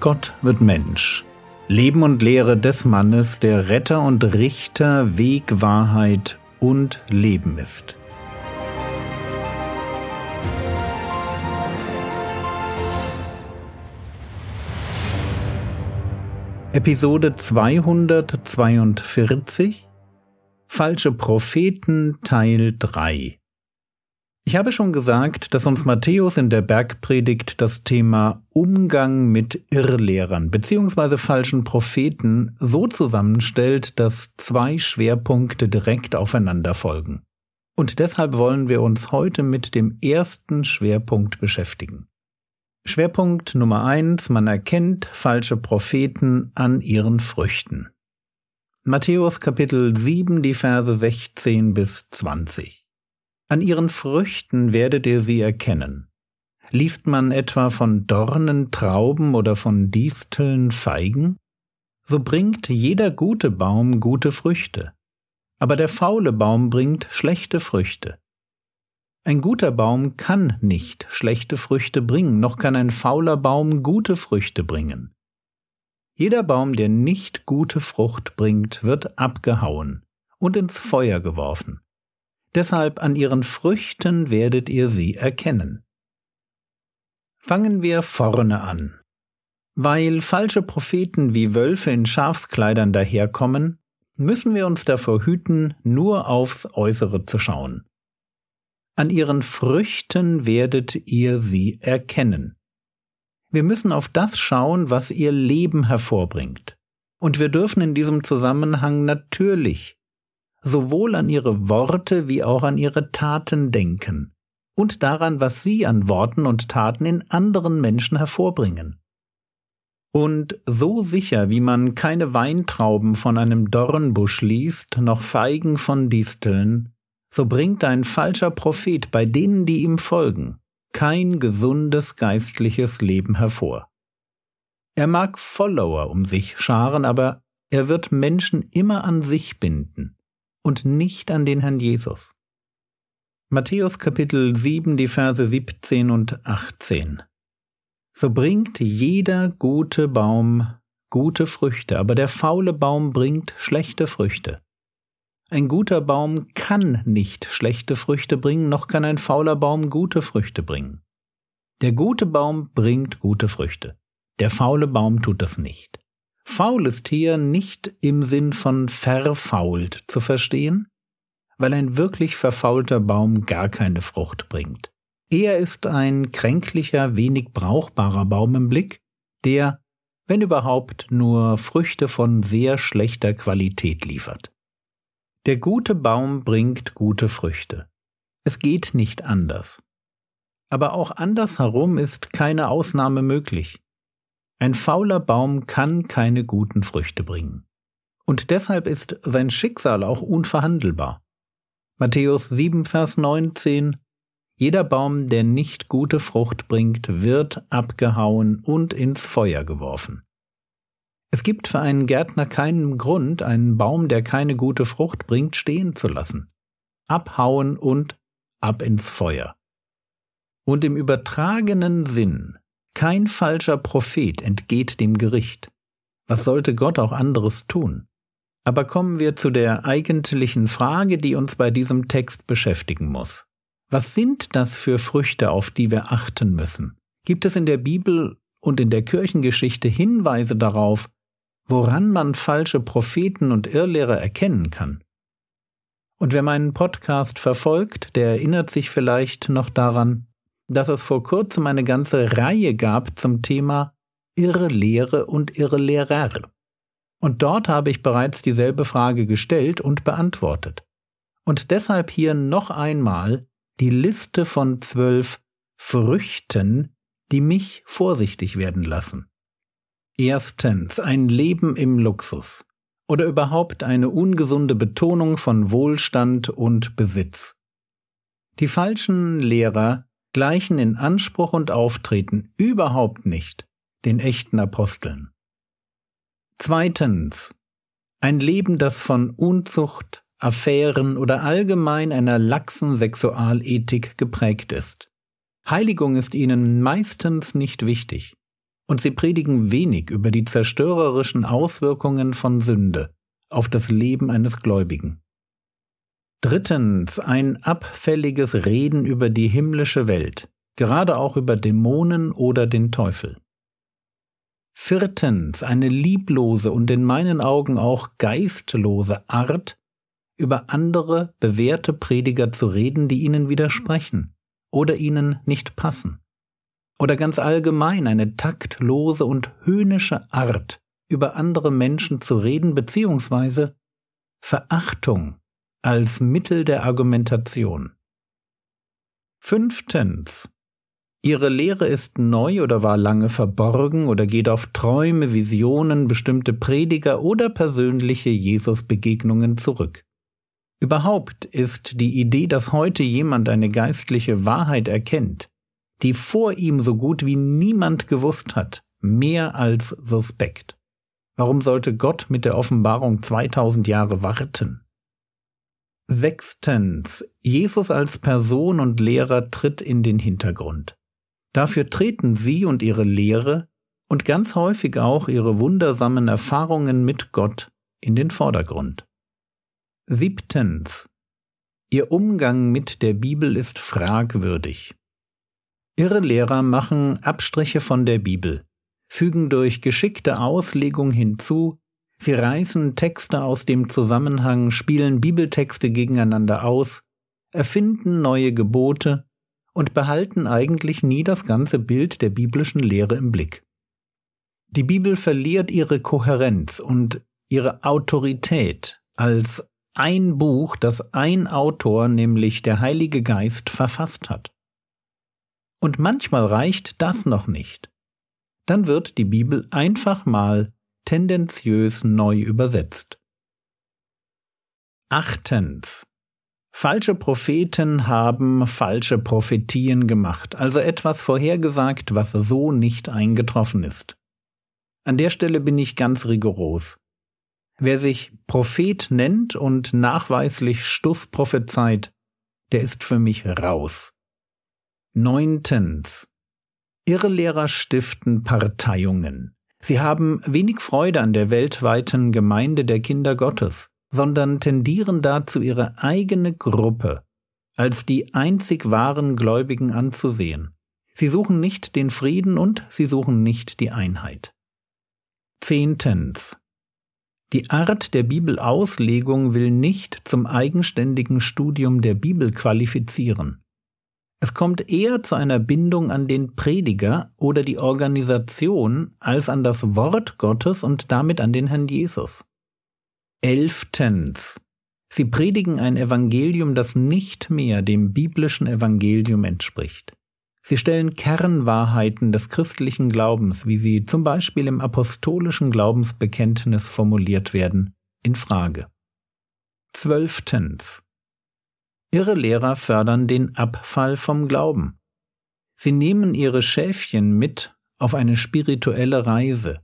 Gott wird Mensch. Leben und Lehre des Mannes, der Retter und Richter, Weg, Wahrheit und Leben ist. Episode 242 Falsche Propheten Teil 3 ich habe schon gesagt, dass uns Matthäus in der Bergpredigt das Thema Umgang mit Irrlehrern bzw. falschen Propheten so zusammenstellt, dass zwei Schwerpunkte direkt aufeinander folgen. Und deshalb wollen wir uns heute mit dem ersten Schwerpunkt beschäftigen. Schwerpunkt Nummer eins, man erkennt falsche Propheten an ihren Früchten. Matthäus Kapitel 7, die Verse 16 bis 20. An ihren Früchten werdet ihr sie erkennen. Liest man etwa von Dornen Trauben oder von Disteln Feigen? So bringt jeder gute Baum gute Früchte, aber der faule Baum bringt schlechte Früchte. Ein guter Baum kann nicht schlechte Früchte bringen, noch kann ein fauler Baum gute Früchte bringen. Jeder Baum, der nicht gute Frucht bringt, wird abgehauen und ins Feuer geworfen. Deshalb an ihren Früchten werdet ihr sie erkennen. Fangen wir vorne an. Weil falsche Propheten wie Wölfe in Schafskleidern daherkommen, müssen wir uns davor hüten, nur aufs Äußere zu schauen. An ihren Früchten werdet ihr sie erkennen. Wir müssen auf das schauen, was ihr Leben hervorbringt. Und wir dürfen in diesem Zusammenhang natürlich sowohl an ihre Worte wie auch an ihre Taten denken und daran, was sie an Worten und Taten in anderen Menschen hervorbringen. Und so sicher, wie man keine Weintrauben von einem Dornbusch liest, noch Feigen von Disteln, so bringt ein falscher Prophet bei denen, die ihm folgen, kein gesundes geistliches Leben hervor. Er mag Follower um sich scharen, aber er wird Menschen immer an sich binden und nicht an den Herrn Jesus. Matthäus Kapitel 7, die Verse 17 und 18. So bringt jeder gute Baum gute Früchte, aber der faule Baum bringt schlechte Früchte. Ein guter Baum kann nicht schlechte Früchte bringen, noch kann ein fauler Baum gute Früchte bringen. Der gute Baum bringt gute Früchte. Der faule Baum tut das nicht. Faul ist hier nicht im Sinn von verfault zu verstehen, weil ein wirklich verfaulter Baum gar keine Frucht bringt. Er ist ein kränklicher, wenig brauchbarer Baum im Blick, der, wenn überhaupt, nur Früchte von sehr schlechter Qualität liefert. Der gute Baum bringt gute Früchte. Es geht nicht anders. Aber auch andersherum ist keine Ausnahme möglich. Ein fauler Baum kann keine guten Früchte bringen. Und deshalb ist sein Schicksal auch unverhandelbar. Matthäus 7, Vers 19 Jeder Baum, der nicht gute Frucht bringt, wird abgehauen und ins Feuer geworfen. Es gibt für einen Gärtner keinen Grund, einen Baum, der keine gute Frucht bringt, stehen zu lassen. Abhauen und ab ins Feuer. Und im übertragenen Sinn kein falscher Prophet entgeht dem Gericht. Was sollte Gott auch anderes tun? Aber kommen wir zu der eigentlichen Frage, die uns bei diesem Text beschäftigen muss. Was sind das für Früchte, auf die wir achten müssen? Gibt es in der Bibel und in der Kirchengeschichte Hinweise darauf, woran man falsche Propheten und Irrlehrer erkennen kann? Und wer meinen Podcast verfolgt, der erinnert sich vielleicht noch daran, dass es vor kurzem eine ganze Reihe gab zum Thema Irrlehre und Irrlehrer. Und dort habe ich bereits dieselbe Frage gestellt und beantwortet. Und deshalb hier noch einmal die Liste von zwölf Früchten, die mich vorsichtig werden lassen. Erstens ein Leben im Luxus oder überhaupt eine ungesunde Betonung von Wohlstand und Besitz. Die falschen Lehrer gleichen in Anspruch und Auftreten überhaupt nicht den echten Aposteln. Zweitens. Ein Leben, das von Unzucht, Affären oder allgemein einer laxen Sexualethik geprägt ist. Heiligung ist ihnen meistens nicht wichtig. und sie predigen wenig über die zerstörerischen Auswirkungen von Sünde auf das Leben eines Gläubigen. Drittens ein abfälliges Reden über die himmlische Welt, gerade auch über Dämonen oder den Teufel. Viertens eine lieblose und in meinen Augen auch geistlose Art, über andere bewährte Prediger zu reden, die ihnen widersprechen oder ihnen nicht passen. Oder ganz allgemein eine taktlose und höhnische Art, über andere Menschen zu reden, beziehungsweise Verachtung als Mittel der Argumentation. Fünftens. Ihre Lehre ist neu oder war lange verborgen oder geht auf Träume, Visionen, bestimmte Prediger oder persönliche Jesus-Begegnungen zurück. Überhaupt ist die Idee, dass heute jemand eine geistliche Wahrheit erkennt, die vor ihm so gut wie niemand gewusst hat, mehr als suspekt. Warum sollte Gott mit der Offenbarung 2000 Jahre warten? Sechstens. Jesus als Person und Lehrer tritt in den Hintergrund. Dafür treten Sie und Ihre Lehre und ganz häufig auch Ihre wundersamen Erfahrungen mit Gott in den Vordergrund. Siebtens. Ihr Umgang mit der Bibel ist fragwürdig. Ihre Lehrer machen Abstriche von der Bibel, fügen durch geschickte Auslegung hinzu, Sie reißen Texte aus dem Zusammenhang, spielen Bibeltexte gegeneinander aus, erfinden neue Gebote und behalten eigentlich nie das ganze Bild der biblischen Lehre im Blick. Die Bibel verliert ihre Kohärenz und ihre Autorität als ein Buch, das ein Autor, nämlich der Heilige Geist, verfasst hat. Und manchmal reicht das noch nicht. Dann wird die Bibel einfach mal tendenziös neu übersetzt. Achtens. Falsche Propheten haben falsche Prophetien gemacht, also etwas vorhergesagt, was so nicht eingetroffen ist. An der Stelle bin ich ganz rigoros. Wer sich Prophet nennt und nachweislich Stuss prophezeit, der ist für mich raus. Neuntens. Irrlehrer stiften Parteiungen. Sie haben wenig Freude an der weltweiten Gemeinde der Kinder Gottes, sondern tendieren dazu, ihre eigene Gruppe als die einzig wahren Gläubigen anzusehen. Sie suchen nicht den Frieden und sie suchen nicht die Einheit. Zehntens. Die Art der Bibelauslegung will nicht zum eigenständigen Studium der Bibel qualifizieren. Es kommt eher zu einer Bindung an den Prediger oder die Organisation als an das Wort Gottes und damit an den Herrn Jesus. Elftens. Sie predigen ein Evangelium, das nicht mehr dem biblischen Evangelium entspricht. Sie stellen Kernwahrheiten des christlichen Glaubens, wie sie zum Beispiel im apostolischen Glaubensbekenntnis formuliert werden, in Frage. Zwölftens. Ihre Lehrer fördern den Abfall vom Glauben. Sie nehmen ihre Schäfchen mit auf eine spirituelle Reise,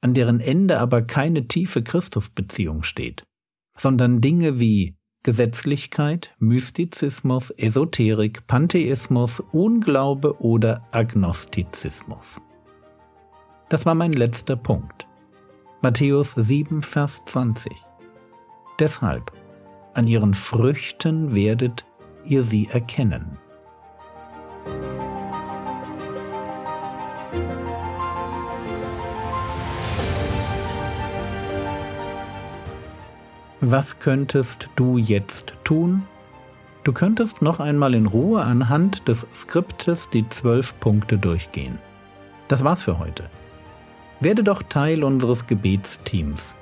an deren Ende aber keine tiefe Christusbeziehung steht, sondern Dinge wie Gesetzlichkeit, Mystizismus, Esoterik, Pantheismus, Unglaube oder Agnostizismus. Das war mein letzter Punkt. Matthäus 7, Vers 20. Deshalb an ihren Früchten werdet ihr sie erkennen. Was könntest du jetzt tun? Du könntest noch einmal in Ruhe anhand des Skriptes die zwölf Punkte durchgehen. Das war's für heute. Werde doch Teil unseres Gebetsteams.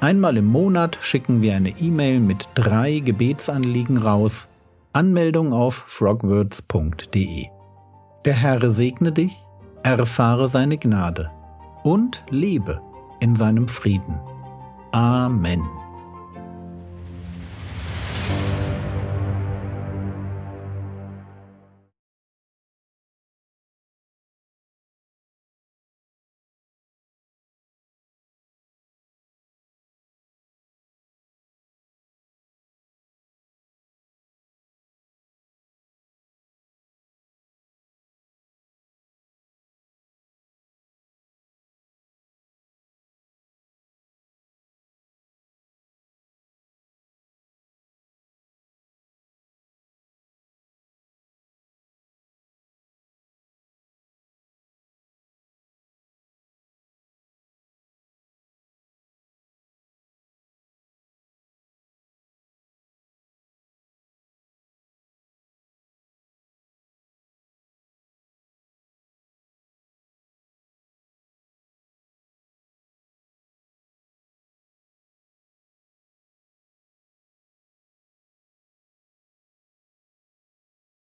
Einmal im Monat schicken wir eine E-Mail mit drei Gebetsanliegen raus. Anmeldung auf frogwords.de. Der Herr segne dich, erfahre seine Gnade und lebe in seinem Frieden. Amen.